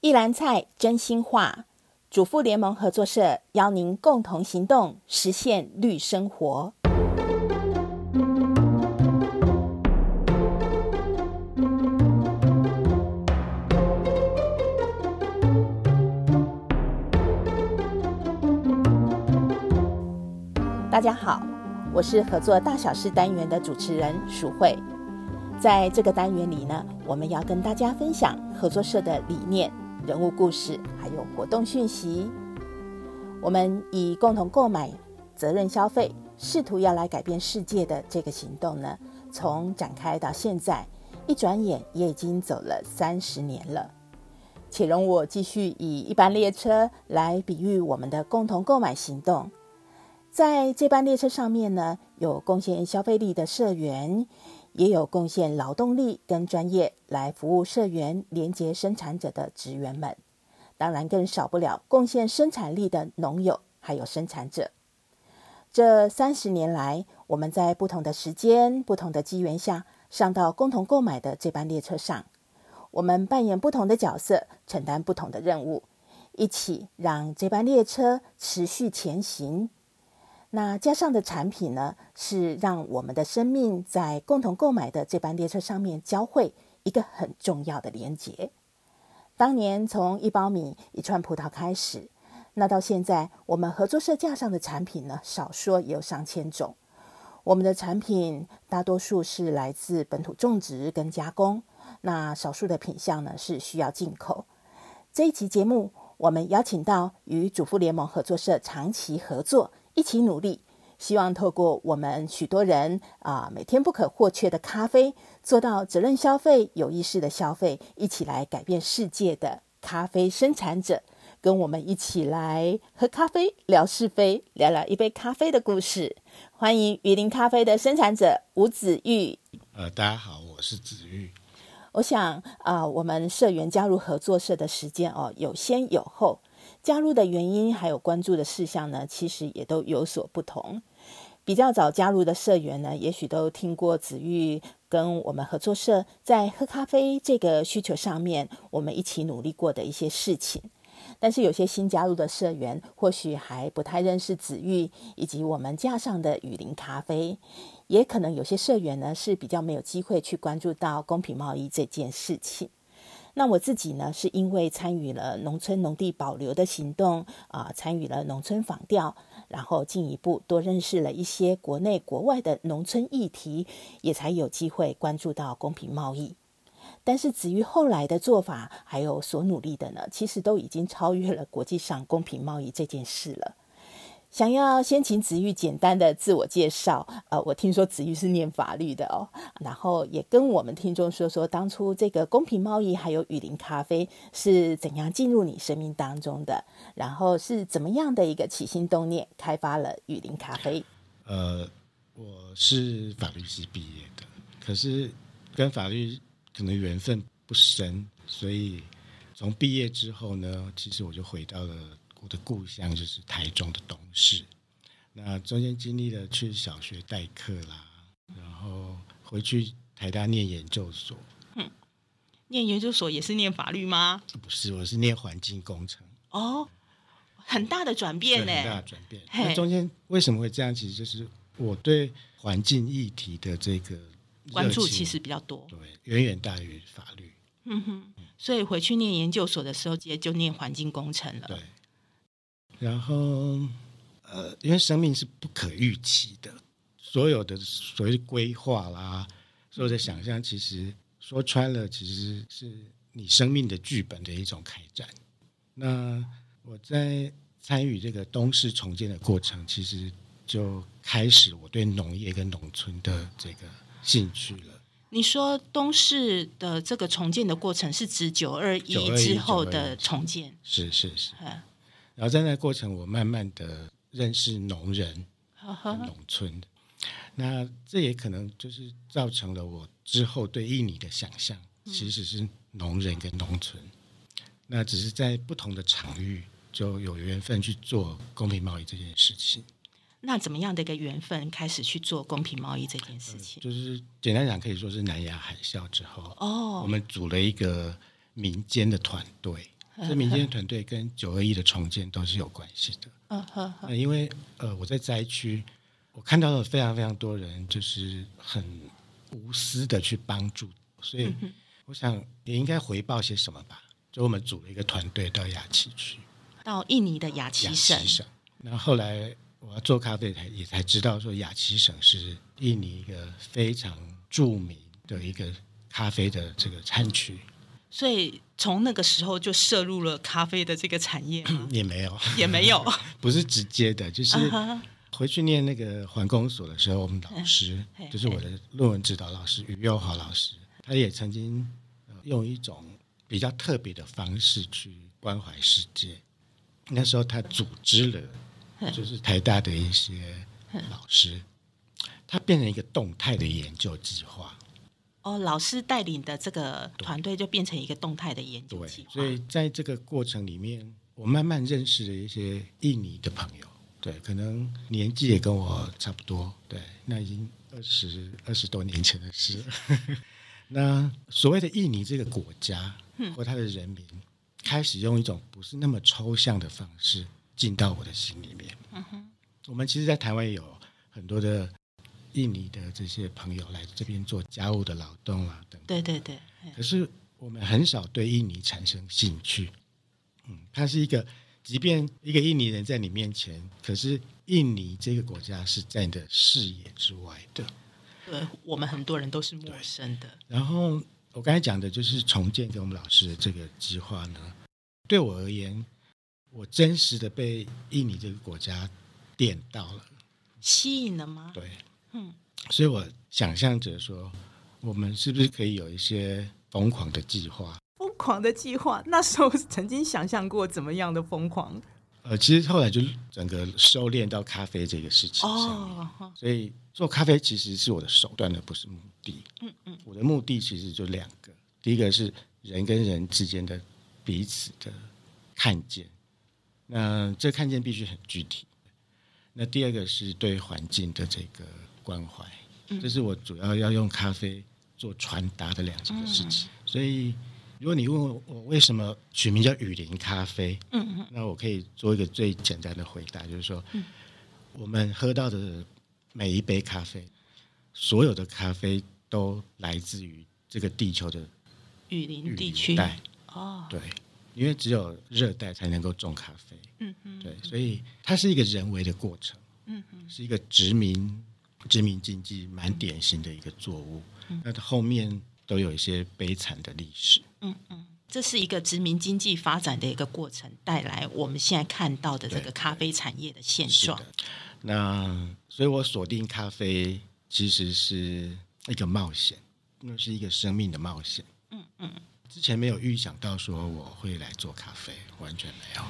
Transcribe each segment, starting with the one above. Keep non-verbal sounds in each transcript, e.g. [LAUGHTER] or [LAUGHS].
一篮菜真心话，主妇联盟合作社邀您共同行动，实现绿生活。大家好，我是合作大小事单元的主持人淑慧。在这个单元里呢，我们要跟大家分享合作社的理念。人物故事，还有活动讯息。我们以共同购买、责任消费，试图要来改变世界的这个行动呢，从展开到现在，一转眼也已经走了三十年了。且容我继续以一班列车来比喻我们的共同购买行动。在这班列车上面呢，有贡献消费力的社员。也有贡献劳动力跟专业来服务社员、连接生产者的职员们，当然更少不了贡献生产力的农友还有生产者。这三十年来，我们在不同的时间、不同的机缘下，上到共同购买的这班列车上，我们扮演不同的角色，承担不同的任务，一起让这班列车持续前行。那加上的产品呢，是让我们的生命在共同购买的这班列车上面交汇一个很重要的连结。当年从一包米、一串葡萄开始，那到现在我们合作社架上的产品呢，少说也有上千种。我们的产品大多数是来自本土种植跟加工，那少数的品项呢是需要进口。这一期节目，我们邀请到与主妇联盟合作社长期合作。一起努力，希望透过我们许多人啊每天不可或缺的咖啡，做到责任消费、有意识的消费，一起来改变世界的咖啡生产者，跟我们一起来喝咖啡、聊是非、聊聊一杯咖啡的故事。欢迎雨林咖啡的生产者吴子玉。呃，大家好，我是子玉。我想啊、呃，我们社员加入合作社的时间哦，有先有后。加入的原因还有关注的事项呢，其实也都有所不同。比较早加入的社员呢，也许都听过子玉跟我们合作社在喝咖啡这个需求上面，我们一起努力过的一些事情。但是有些新加入的社员，或许还不太认识子玉以及我们架上的雨林咖啡，也可能有些社员呢是比较没有机会去关注到公平贸易这件事情。那我自己呢，是因为参与了农村农地保留的行动啊、参与了农村访调，然后进一步多认识了一些国内国外的农村议题，也才有机会关注到公平贸易。但是至于后来的做法，还有所努力的呢，其实都已经超越了国际上公平贸易这件事了。想要先请子玉简单的自我介绍，呃，我听说子玉是念法律的哦，然后也跟我们听众说说当初这个公平贸易还有雨林咖啡是怎样进入你生命当中的，然后是怎么样的一个起心动念开发了雨林咖啡？呃，我是法律系毕业的，可是跟法律可能缘分不深，所以从毕业之后呢，其实我就回到了。我的故乡就是台中的东势，那中间经历了去小学代课啦，然后回去台大念研究所。嗯，念研究所也是念法律吗？不是，我是念环境工程。哦，很大的转变呢，很大的转变。那中间为什么会这样？其实就是我对环境议题的这个关注其实比较多，对，远远大于法律。嗯哼，所以回去念研究所的时候，直接就念环境工程了。对。然后，呃，因为生命是不可预期的，所有的所谓的规划啦，所有的想象，其实说穿了，其实是你生命的剧本的一种开展。那我在参与这个东市重建的过程，其实就开始我对农业跟农村的这个兴趣了。你说东市的这个重建的过程是指九二一之后的重建？是是是。然后在那个过程，我慢慢的认识农人、农村，那这也可能就是造成了我之后对印尼的想象，其实是农人跟农村。那只是在不同的场域就有缘分去做公平贸易这件事情。那怎么样的一个缘分开始去做公平贸易这件事情？就是简单讲，可以说是南亚海啸之后，哦，我们组了一个民间的团队。[LAUGHS] 这民间团队跟九二一的重建都是有关系的。嗯哼，呃，因为呃，我在灾区，我看到了非常非常多人，就是很无私的去帮助，所以我想也应该回报些什么吧。就我们组了一个团队到雅琪去，到印尼的雅琪省。省。然后后来我要做咖啡，才也才知道说雅琪省是印尼一个非常著名的一个咖啡的这个产区。所以从那个时候就涉入了咖啡的这个产业 [COUGHS] 也没有，也没有，[LAUGHS] 不是直接的，就是回去念那个环工所的时候，我们老师就是我的论文指导老师于佑豪老师，他也曾经用一种比较特别的方式去关怀世界。那时候他组织了，就是台大的一些老师，他变成一个动态的研究计划。哦，老师带领的这个团队就变成一个动态的研究计划。对，所以在这个过程里面，我慢慢认识了一些印尼的朋友。对，可能年纪也跟我差不多。对，那已经二十二十多年前的事。[LAUGHS] 那所谓的印尼这个国家或他的人民，开始用一种不是那么抽象的方式进到我的心里面。嗯哼，我们其实，在台湾也有很多的。印尼的这些朋友来这边做家务的劳动啊，等等。对对对。可是我们很少对印尼产生兴趣。嗯，它是一个，即便一个印尼人在你面前，可是印尼这个国家是在你的视野之外的。对，我们很多人都是陌生的。然后我刚才讲的就是重建给我们老师的这个计划呢，对我而言，我真实的被印尼这个国家点到了，吸引了吗？对。嗯，所以我想象着说，我们是不是可以有一些疯狂的计划？疯狂的计划，那时候曾经想象过怎么样的疯狂？呃，其实后来就整个收敛到咖啡这个事情上面。哦，所以做咖啡其实是我的手段，而不是目的。嗯嗯，我的目的其实就两个，第一个是人跟人之间的彼此的看见，那这看见必须很具体。那第二个是对环境的这个。关怀，这是我主要要用咖啡做传达的两件事情。所以，如果你问我，我为什么取名叫雨林咖啡，嗯那我可以做一个最简单的回答，就是说，我们喝到的每一杯咖啡，所有的咖啡都来自于这个地球的雨林地区。哦，对，因为只有热带才能够种咖啡。嗯嗯，对，所以它是一个人为的过程。嗯嗯，是一个殖民。殖民经济蛮典型的一个作物，嗯、那它后面都有一些悲惨的历史。嗯嗯，这是一个殖民经济发展的一个过程，带来我们现在看到的这个咖啡产业的现状。那所以我锁定咖啡其实是一个冒险，那是一个生命的冒险。嗯嗯，之前没有预想到说我会来做咖啡，完全没有。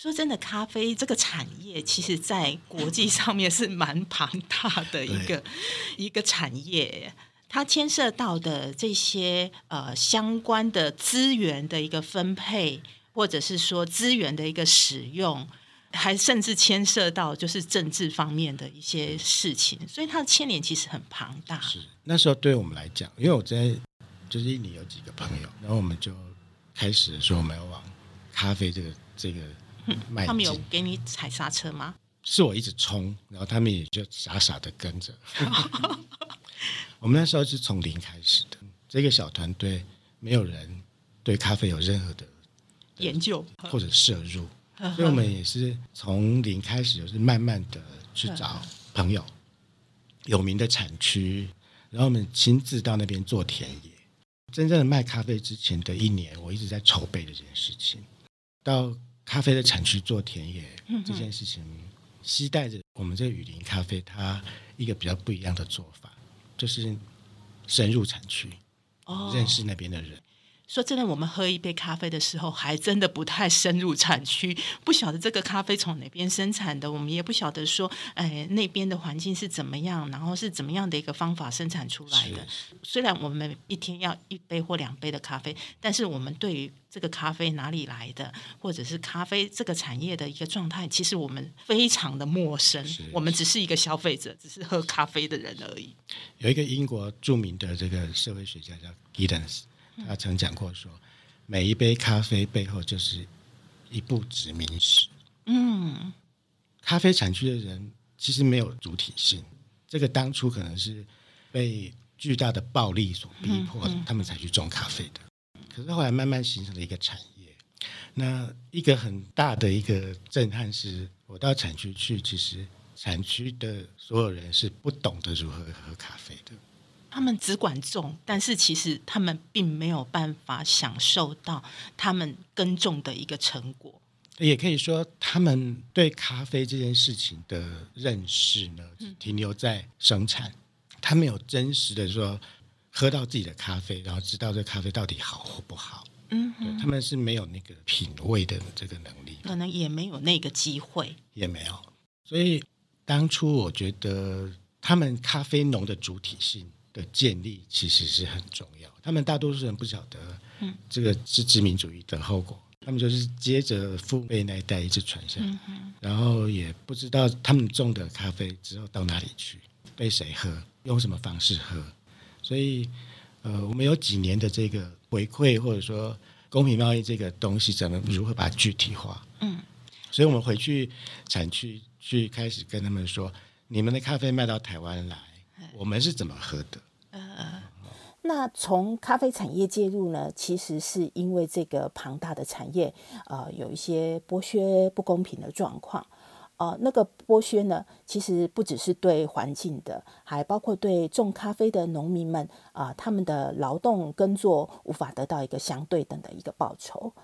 说真的，咖啡这个产业，其实在国际 [LAUGHS] 上面是蛮庞大的一个一个产业。它牵涉到的这些呃相关的资源的一个分配，或者是说资源的一个使用，还甚至牵涉到就是政治方面的一些事情。所以它的牵连其实很庞大。是那时候对我们来讲，因为我在就是印尼有几个朋友，然后我们就开始说我们要往咖啡这个这个。他们有给你踩刹车吗？是我一直冲，然后他们也就傻傻的跟着。[LAUGHS] 我们那时候是从零开始的，这个小团队没有人对咖啡有任何的研究或者摄入，所以我们也是从零开始，就是慢慢的去找朋友，有名的产区，然后我们亲自到那边做田野。真正的卖咖啡之前的一年，我一直在筹备这件事情，到。咖啡的产区做田野这件事情，期待着我们这个雨林咖啡，它一个比较不一样的做法，就是深入产区，认识那边的人。说真的，我们喝一杯咖啡的时候，还真的不太深入产区，不晓得这个咖啡从哪边生产的，我们也不晓得说，哎，那边的环境是怎么样，然后是怎么样的一个方法生产出来的。虽然我们一天要一杯或两杯的咖啡，但是我们对于这个咖啡哪里来的，或者是咖啡这个产业的一个状态，其实我们非常的陌生。我们只是一个消费者，只是喝咖啡的人而已。有一个英国著名的这个社会学家叫 Giddens。他曾讲过说，每一杯咖啡背后就是一部殖民史。嗯，咖啡产区的人其实没有主体性，这个当初可能是被巨大的暴力所逼迫，嗯嗯、他们才去种咖啡的。可是后来慢慢形成了一个产业。那一个很大的一个震撼是，我到产区去，其实产区的所有人是不懂得如何喝咖啡的。他们只管种，但是其实他们并没有办法享受到他们耕种的一个成果。也可以说，他们对咖啡这件事情的认识呢，停留在生产，嗯、他没有真实的说喝到自己的咖啡，然后知道这咖啡到底好或不好。嗯对，他们是没有那个品味的这个能力，可能也没有那个机会，也没有。所以当初我觉得，他们咖啡农的主体性的建立其实是很重要。他们大多数人不晓得，嗯，这个是殖民主义的后果。他们就是接着父辈那一代一直传下来，嗯、然后也不知道他们种的咖啡之后到哪里去，被谁喝，用什么方式喝。所以，呃，我们有几年的这个回馈，或者说公平贸易这个东西，怎么如何把它具体化？嗯，所以我们回去产区去开始跟他们说，你们的咖啡卖到台湾来，我们是怎么喝的？呃，那从咖啡产业介入呢，其实是因为这个庞大的产业，呃，有一些剥削不公平的状况。呃，那个剥削呢，其实不只是对环境的，还包括对种咖啡的农民们啊、呃，他们的劳动耕作无法得到一个相对等的一个报酬。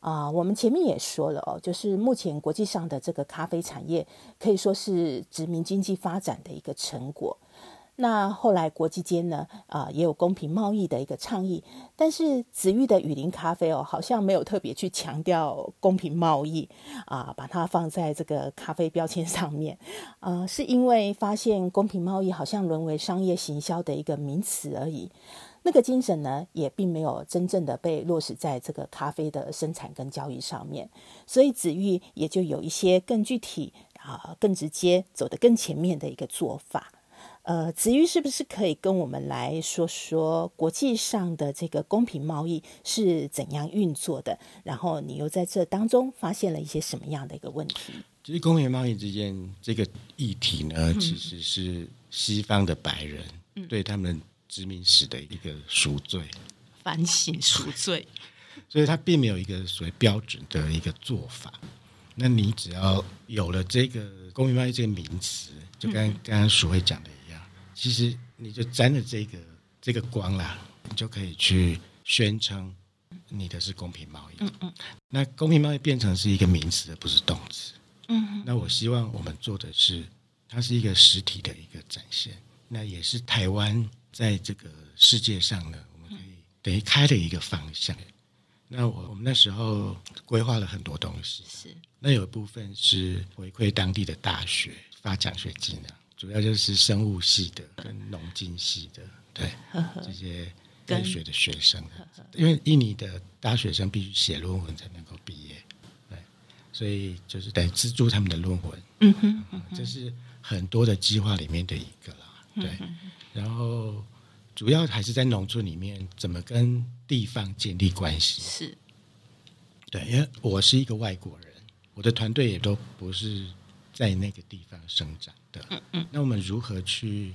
啊、呃，我们前面也说了哦，就是目前国际上的这个咖啡产业可以说是殖民经济发展的一个成果。那后来国际间呢，啊、也有公平贸易的一个倡议，但是紫玉的雨林咖啡哦，好像没有特别去强调公平贸易啊、把它放在这个咖啡标签上面，啊、是因为发现公平贸易好像沦为商业行销的一个名词而已，那个精神呢，也并没有真正的被落实在这个咖啡的生产跟交易上面，所以紫玉也就有一些更具体啊、更直接、走得更前面的一个做法。呃，子瑜是不是可以跟我们来说说国际上的这个公平贸易是怎样运作的？然后你又在这当中发现了一些什么样的一个问题？其实公平贸易之间这个议题呢，嗯、其实是西方的白人对他们殖民史的一个赎罪、[LAUGHS] 反省、赎罪，所以他并没有一个所谓标准的一个做法。那你只要有了这个公平贸易这个名词，就刚刚刚所谓讲的。其实你就沾了这个这个光啦，你就可以去宣称你的是公平贸易。嗯嗯。那公平贸易变成是一个名词，而不是动词。嗯哼。那我希望我们做的是，它是一个实体的一个展现。那也是台湾在这个世界上呢，我们可以等于开了一个方向。那我我们那时候规划了很多东西。是。那有一部分是回馈当地的大学发奖学金的。主要就是生物系的跟农经系的，对 [LAUGHS] 这些科学的学生，因为印尼的大学生必须写论文才能够毕业，对，所以就是得资助他们的论文，嗯哼，嗯哼，这是很多的计划里面的一个啦，对，嗯、然后主要还是在农村里面怎么跟地方建立关系，是，对，因为我是一个外国人，我的团队也都不是。在那个地方生长的，嗯嗯，那我们如何去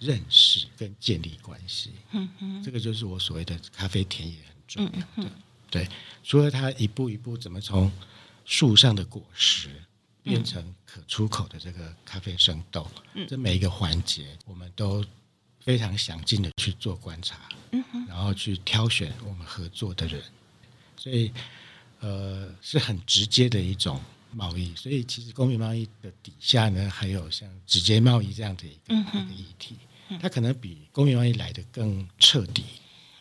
认识跟建立关系？嗯嗯，这个就是我所谓的咖啡田野很重要的。嗯嗯，对，除了它一步一步怎么从树上的果实变成可出口的这个咖啡生豆，嗯，这每一个环节我们都非常详尽的去做观察，嗯哼，然后去挑选我们合作的人，所以呃是很直接的一种。贸易，所以其实公平贸易的底下呢，还有像直接贸易这样的一个、嗯、哼一个议题，它可能比公平贸易来的更彻底。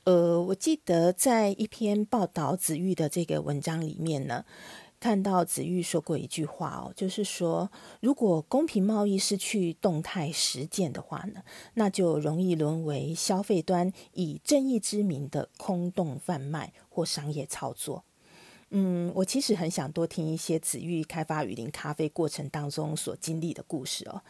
呃，我记得在一篇报道子玉的这个文章里面呢，看到子玉说过一句话哦，就是说，如果公平贸易失去动态实践的话呢，那就容易沦为消费端以正义之名的空洞贩卖或商业操作。嗯，我其实很想多听一些紫玉开发雨林咖啡过程当中所经历的故事哦。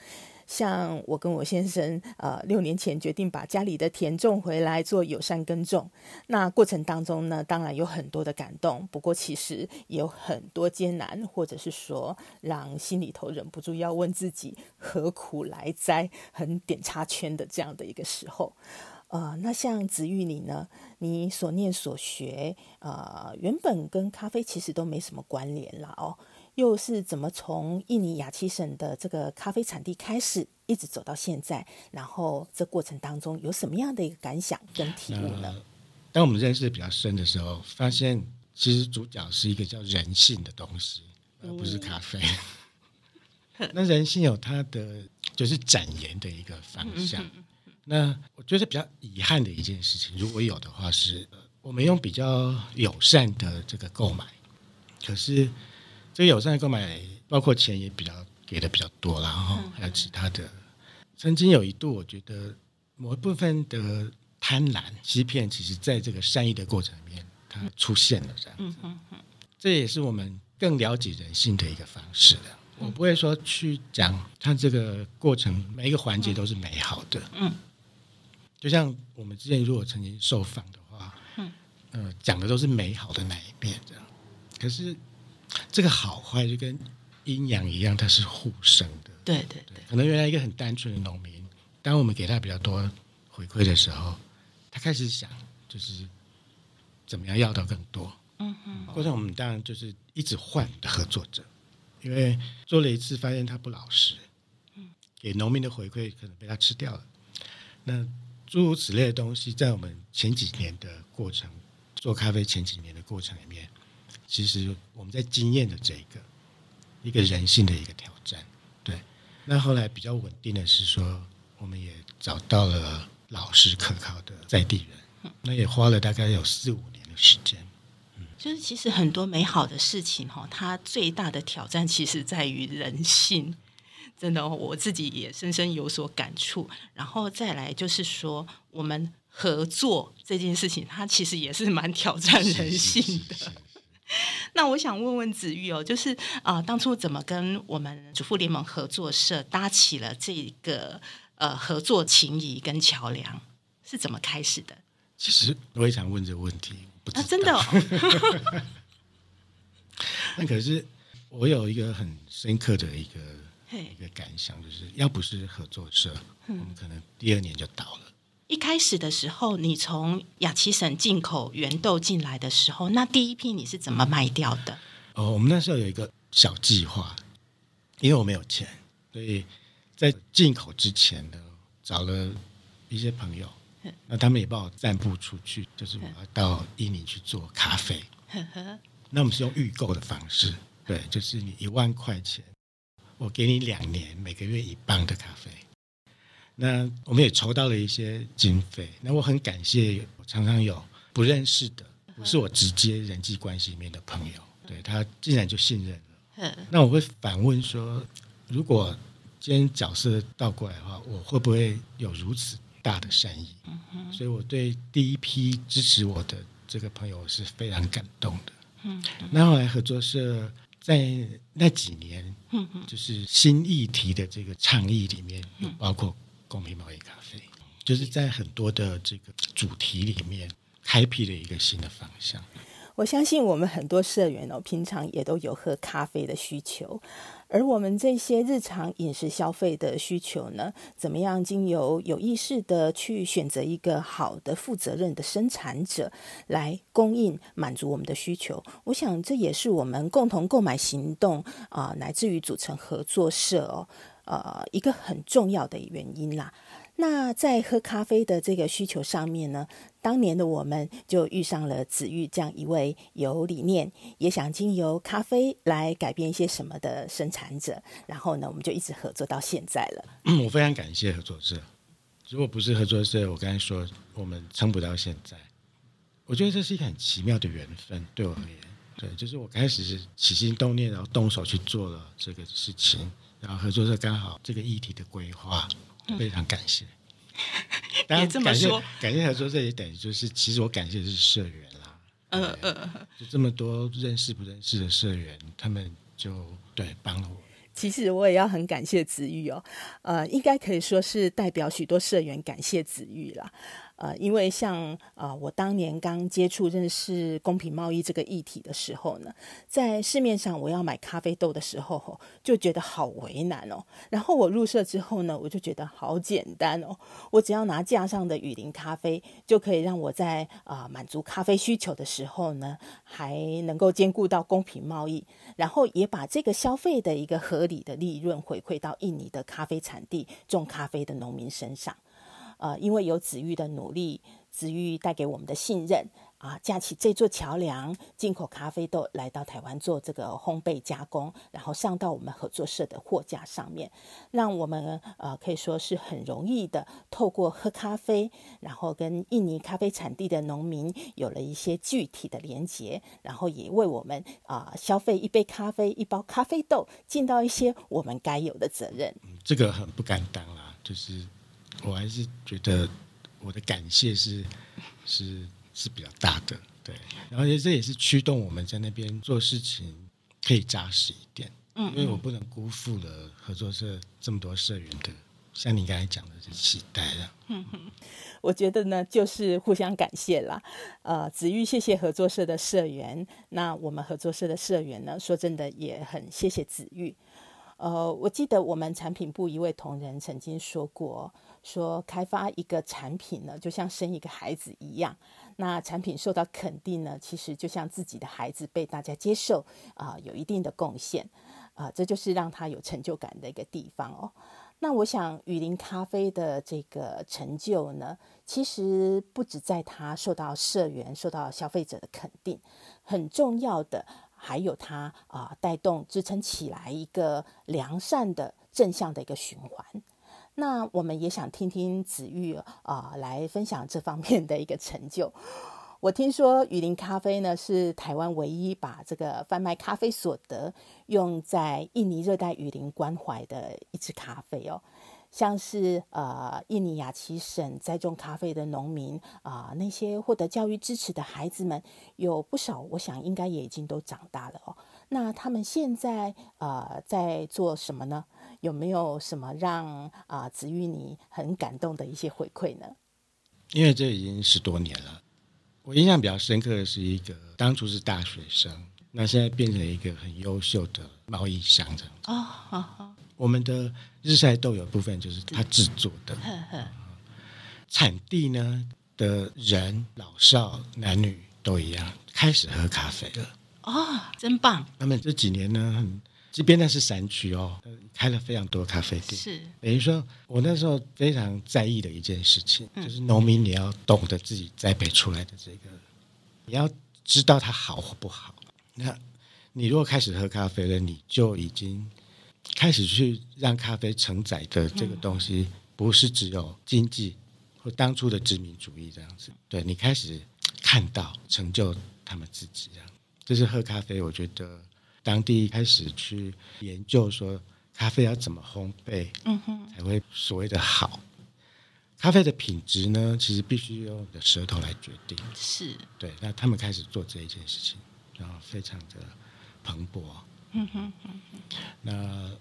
像我跟我先生，呃，六年前决定把家里的田种回来做友善耕种，那过程当中呢，当然有很多的感动，不过其实也有很多艰难，或者是说让心里头忍不住要问自己何苦来哉，很点插圈的这样的一个时候。呃，那像子玉你呢？你所念所学，呃，原本跟咖啡其实都没什么关联了哦。又是怎么从印尼雅琪省的这个咖啡产地开始，一直走到现在？然后这过程当中有什么样的一个感想跟体悟呢？呃，当我们认识比较深的时候，发现其实主角是一个叫人性的东西，而不是咖啡。嗯、[LAUGHS] 那人性有它的就是展延的一个方向。嗯那我觉得比较遗憾的一件事情，如果有的话是，我们用比较友善的这个购买，可是这个友善的购买包括钱也比较给的比较多，然后还有其他的。曾经有一度，我觉得某一部分的贪婪欺骗，其实在这个善意的过程里面，它出现了这样子。这也是我们更了解人性的一个方式了。我不会说去讲它这个过程每一个环节都是美好的。嗯。就像我们之前如果曾经受访的话，嗯，呃，讲的都是美好的那一面，这样。可是这个好坏就跟阴阳一样，它是互生的。对对对。可能原来一个很单纯的农民，当我们给他比较多回馈的时候，他开始想，就是怎么样要到更多。嗯嗯。过程我们当然就是一直换的合作者，因为做了一次发现他不老实，嗯，给农民的回馈可能被他吃掉了，那。诸如此类的东西，在我们前几年的过程做咖啡前几年的过程里面，其实我们在经验的这个一个人性的一个挑战。对，那后来比较稳定的是说，我们也找到了老实可靠的在地人，那也花了大概有四五年的时间。就是其实很多美好的事情哈，它最大的挑战其实在于人性。真的，我自己也深深有所感触。然后再来就是说，我们合作这件事情，它其实也是蛮挑战人性的。[LAUGHS] 那我想问问子玉哦，就是啊、呃，当初怎么跟我们主妇联盟合作社搭起了这个呃合作情谊跟桥梁，是怎么开始的？其实我也想问这个问题，啊，真的、哦。[LAUGHS] 那可是我有一个很深刻的一个。一个感想就是，要不是合作社，嗯，我们可能第二年就倒了。一开始的时候，你从雅琪省进口原豆进来的时候，那第一批你是怎么卖掉的？哦，我们那时候有一个小计划，因为我没有钱，所以在进口之前呢，找了一些朋友，那他们也帮我散布出去，就是我要到印尼去做咖啡。[LAUGHS] 那我们是用预购的方式，对，就是你一万块钱。我给你两年，每个月一磅的咖啡。那我们也筹到了一些经费。那我很感谢，我常常有不认识的，不是我直接人际关系里面的朋友，对，他竟然就信任了。那我会反问说，如果今天角色倒过来的话，我会不会有如此大的善意？所以我对第一批支持我的这个朋友是非常感动的。那后来合作社。在那几年，就是新议题的这个倡议里面，有包括公平贸易咖啡，就是在很多的这个主题里面，开辟了一个新的方向。我相信我们很多社员哦，平常也都有喝咖啡的需求。而我们这些日常饮食消费的需求呢，怎么样经由有意识的去选择一个好的、负责任的生产者来供应满足我们的需求？我想这也是我们共同购买行动啊、乃至于组成合作社哦，呃，一个很重要的原因啦。那在喝咖啡的这个需求上面呢，当年的我们就遇上了子玉这样一位有理念，也想经由咖啡来改变一些什么的生产者。然后呢，我们就一直合作到现在了。嗯，我非常感谢合作社，如果不是合作社，我刚才说我们撑不到现在。我觉得这是一个很奇妙的缘分，对我而言，对，就是我开始是起心动念，然后动手去做了这个事情，然后合作社刚好这个议题的规划。非常感谢，[LAUGHS] 当然这么说，感谢来说，这也等于就是，其实我感谢的是社员啦。嗯嗯，就这么多认识不认识的社员，他们就对帮了我。其实我也要很感谢子玉哦，呃，应该可以说是代表许多社员感谢子玉了。呃，因为像啊、呃，我当年刚接触认识公平贸易这个议题的时候呢，在市面上我要买咖啡豆的时候，就觉得好为难哦。然后我入社之后呢，我就觉得好简单哦，我只要拿架上的雨林咖啡，就可以让我在啊、满足咖啡需求的时候呢，还能够兼顾到公平贸易，然后也把这个消费的一个合理的利润回馈到印尼的咖啡产地种咖啡的农民身上。呃，因为有子玉的努力，子玉带给我们的信任啊，架起这座桥梁，进口咖啡豆来到台湾做这个烘焙加工，然后上到我们合作社的货架上面，让我们呃可以说是很容易的透过喝咖啡，然后跟印尼咖啡产地的农民有了一些具体的连结，然后也为我们啊、消费一杯咖啡、一包咖啡豆尽到一些我们该有的责任。这个很不敢当啦，就是。我还是觉得我的感谢是是是比较大的，对，然后这也是驱动我们在那边做事情可以扎实一点，嗯，因为我不能辜负了合作社这么多社员的，像你刚才讲的是期待了，嗯哼，我觉得呢就是互相感谢啦，呃，子玉谢谢合作社的社员，那我们合作社的社员呢，说真的也很谢谢子玉，呃，我记得我们产品部一位同仁曾经说过。说开发一个产品呢，就像生一个孩子一样。那产品受到肯定呢，其实就像自己的孩子被大家接受啊、有一定的贡献啊、呃，这就是让他有成就感的一个地方哦。那我想雨林咖啡的这个成就呢，其实不止在它受到社员、受到消费者的肯定，很重要的还有它啊、呃、带动支撑起来一个良善的正向的一个循环。那我们也想听听子玉啊、呃，来分享这方面的一个成就。我听说雨林咖啡呢，是台湾唯一把这个贩卖咖啡所得用在印尼热带雨林关怀的一支咖啡哦。像是呃，印尼雅琪省栽种咖啡的农民啊、那些获得教育支持的孩子们有不少，我想应该也已经都长大了哦。那他们现在呃在做什么呢？有没有什么让啊、呃、子玉你很感动的一些回馈呢？因为这已经十多年了，我印象比较深刻的是一个当初是大学生，那现在变成一个很优秀的贸易商这样子。哦，好好。我们的日晒豆有部分就是他制作的，产地呢的人老少男女都一样，开始喝咖啡了。哦，真棒！他们这几年呢，这边那是山区哦，开了非常多咖啡店。是等于说，我那时候非常在意的一件事情，嗯、就是农民你要懂得自己栽培出来的这个，你要知道它好或不好。那你如果开始喝咖啡了，你就已经。开始去让咖啡承载的这个东西，不是只有经济或当初的殖民主义这样子。对，你开始看到成就他们自己这样，这是喝咖啡。我觉得当地开始去研究说咖啡要怎么烘焙，嗯哼，才会所谓的好。咖啡的品质呢，其实必须用你的舌头来决定。是对，那他们开始做这一件事情，然后非常的蓬勃。嗯哼嗯哼，那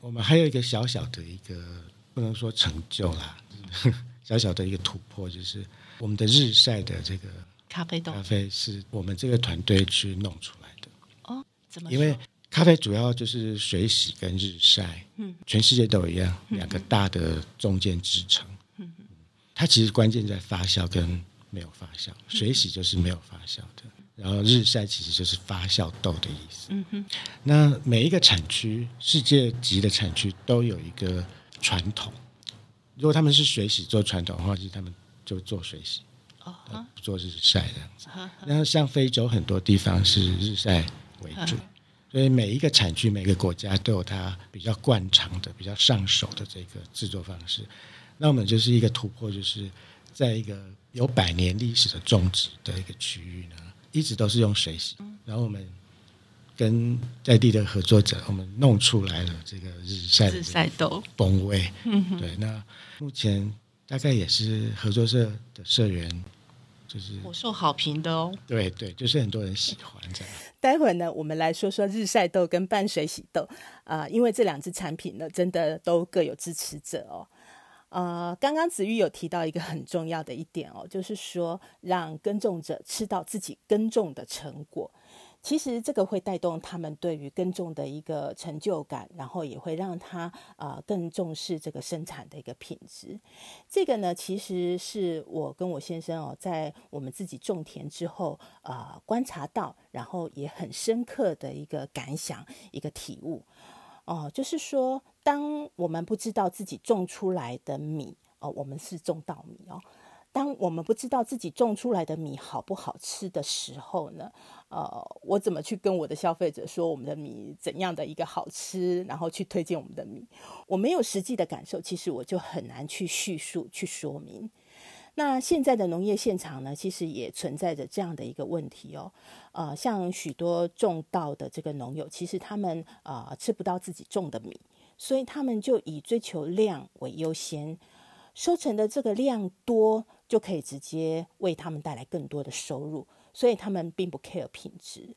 我们还有一个小小的一个不能说成就啦，[LAUGHS] 小小的一个突破，就是我们的日晒的这个咖啡豆，咖啡是我们这个团队去弄出来怎么？因为咖啡主要就是水洗跟日晒，嗯，全世界都一样，两个大的中间支撑。它其实关键在发酵跟没有发酵，水洗就是没有发酵的。然后日晒其实就是发酵豆的意思。嗯哼。那每一个产区，世界级的产区都有一个传统。如果他们是水洗做传统的话，其实他们就做水洗，哦，不做日晒这样子。然后像非洲很多地方是日晒为主，[LAUGHS] 所以每一个产区、每个国家都有它比较惯常的、比较上手的这个制作方式。那我们就是一个突破，就是在一个有百年历史的种植的一个区域呢。一直都是用水洗，然后我们跟在地的合作者，我们弄出来了这个日晒日晒豆风味。嗯，对，那目前大概也是合作社的社员，就是我受好评的哦。对对，就是很多人喜欢这样。待会呢，我们来说说日晒豆跟半水洗豆啊、因为这两支产品呢，真的都各有支持者哦。呃，刚刚子玉有提到一个很重要的一点哦，就是说让耕种者吃到自己耕种的成果。其实这个会带动他们对于耕种的一个成就感，然后也会让他呃更重视这个生产的一个品质。这个呢，其实是我跟我先生哦，在我们自己种田之后呃观察到，然后也很深刻的一个感想，一个体悟哦、就是说，当我们不知道自己种出来的米哦、我们是种稻米哦。当我们不知道自己种出来的米好不好吃的时候呢，呃，我怎么去跟我的消费者说我们的米怎样的一个好吃，然后去推荐我们的米？我没有实际的感受，其实我就很难去叙述、去说明。那现在的农业现场呢，其实也存在着这样的一个问题哦。呃，像许多种稻的这个农友，其实他们呃吃不到自己种的米，所以他们就以追求量为优先，收成的这个量多。就可以直接为他们带来更多的收入，所以他们并不 care 品质。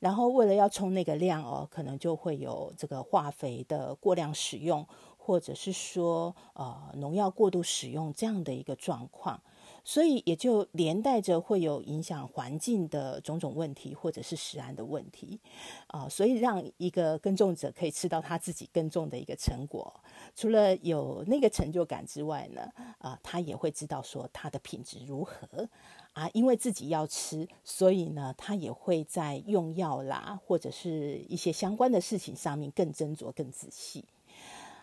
然后为了要冲那个量哦，可能就会有这个化肥的过量使用，或者是说呃农药过度使用这样的一个状况。所以也就连带着会有影响环境的种种问题，或者是食安的问题，啊、所以让一个耕种者可以吃到他自己耕种的一个成果，除了有那个成就感之外呢，啊、他也会知道说他的品质如何啊，因为自己要吃，所以呢，他也会在用药啦，或者是一些相关的事情上面更斟酌、更仔细。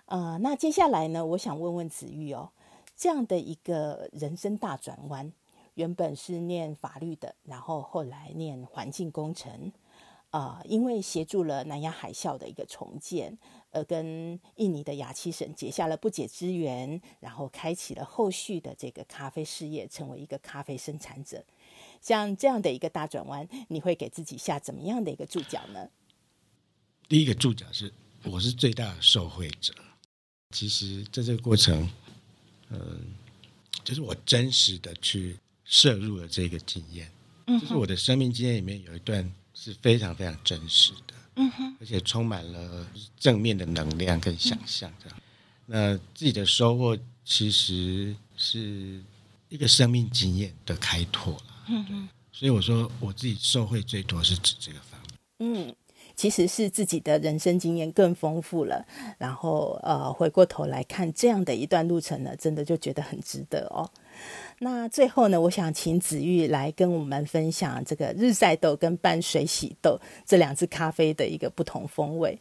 啊、那接下来呢，我想问问子玉哦。这样的一个人生大转弯，原本是念法律的，然后后来念环境工程，啊、因为协助了南亚海啸的一个重建，而跟印尼的牙七省结下了不解之缘，然后开启了后续的这个咖啡事业，成为一个咖啡生产者。像这样的一个大转弯，你会给自己下怎么样的一个注脚呢？第一个注脚是，我是最大的受惠者。其实在这个过程。嗯，就是我真实的去摄入了这个经验，嗯，就是我的生命经验里面有一段是非常非常真实的，嗯哼，而且充满了正面的能量跟想象这样。嗯，那自己的收获其实是一个生命经验的开拓了，嗯哼，所以我说我自己受惠最多是指这个方面，嗯。其实是自己的人生经验更丰富了，然后呃，回过头来看这样的一段路程呢，真的就觉得很值得哦。那最后呢，我想请子玉来跟我们分享这个日晒豆跟半水洗豆这两支咖啡的一个不同风味。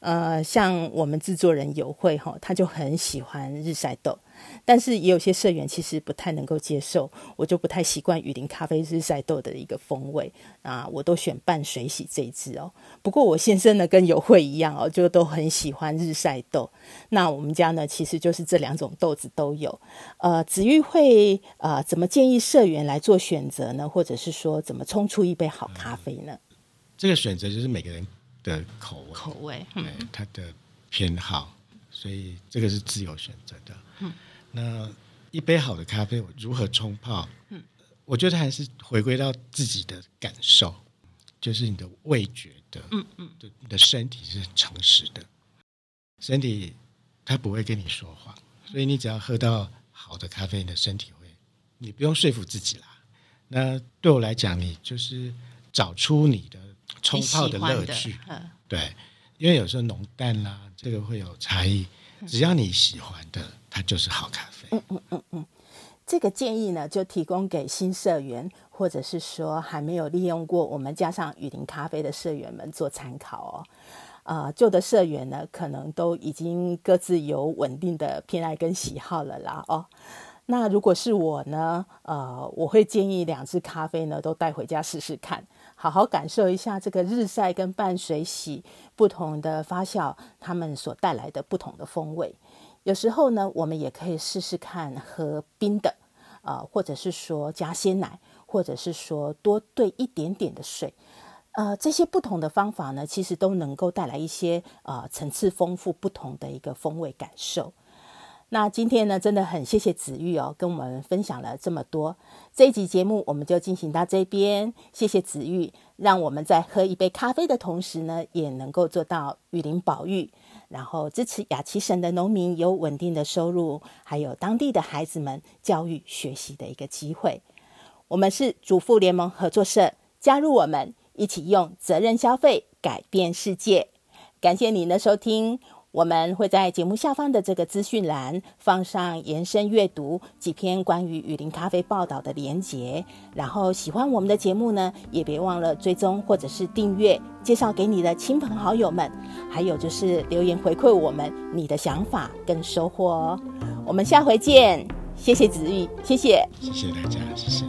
呃，像我们制作人友慧哈，他就很喜欢日晒豆。但是也有些社员其实不太能够接受，我就不太习惯雨林咖啡日晒豆的一个风味啊，我都选半水洗这一支哦。不过我先生呢跟友慧一样哦，就都很喜欢日晒豆。那我们家呢其实就是这两种豆子都有。呃，子玉会呃怎么建议社员来做选择呢？或者是说怎么冲出一杯好咖啡呢？嗯，这个选择就是每个人的口味，口味，对他的偏好，所以这个是自由选择的。嗯。那一杯好的咖啡，我如何冲泡？嗯，我觉得还是回归到自己的感受，就是你的味觉的，嗯嗯，对，你的身体是很诚实的，身体它不会跟你说谎，所以你只要喝到好的咖啡，你的身体会，你不用说服自己啦。那对我来讲，你就是找出你的冲泡的乐趣，对，因为有时候浓淡啦，这个会有差异。只要你喜欢的，它就是好咖啡。嗯嗯嗯嗯，这个建议呢，就提供给新社员，或者是说还没有利用过我们加上雨林咖啡的社员们做参考哦。啊、呃，旧的社员呢，可能都已经各自有稳定的偏爱跟喜好了啦。哦，那如果是我呢，呃，我会建议两支咖啡呢，都带回家试试看。好好感受一下这个日晒跟半水洗不同的发酵，它们所带来的不同的风味。有时候呢，我们也可以试试看喝冰的，呃，或者是说加鲜奶，或者是说多兑一点点的水。呃，这些不同的方法呢，其实都能够带来一些呃层次丰富、不同的一个风味感受。那今天呢，真的很谢谢子玉哦，跟我们分享了这么多。这一集节目我们就进行到这边，谢谢子玉，让我们在喝一杯咖啡的同时呢，也能够做到雨林保育，然后支持雅琪省的农民有稳定的收入，还有当地的孩子们教育学习的一个机会。我们是主妇联盟合作社，加入我们，一起用责任消费改变世界。感谢您的收听。我们会在节目下方的这个资讯栏放上延伸阅读几篇关于雨林咖啡报道的连结，然后喜欢我们的节目呢，也别忘了追踪或者是订阅，介绍给你的亲朋好友们，还有就是留言回馈我们你的想法跟收获哦。我们下回见，谢谢子玉，谢谢，谢谢大家，谢谢。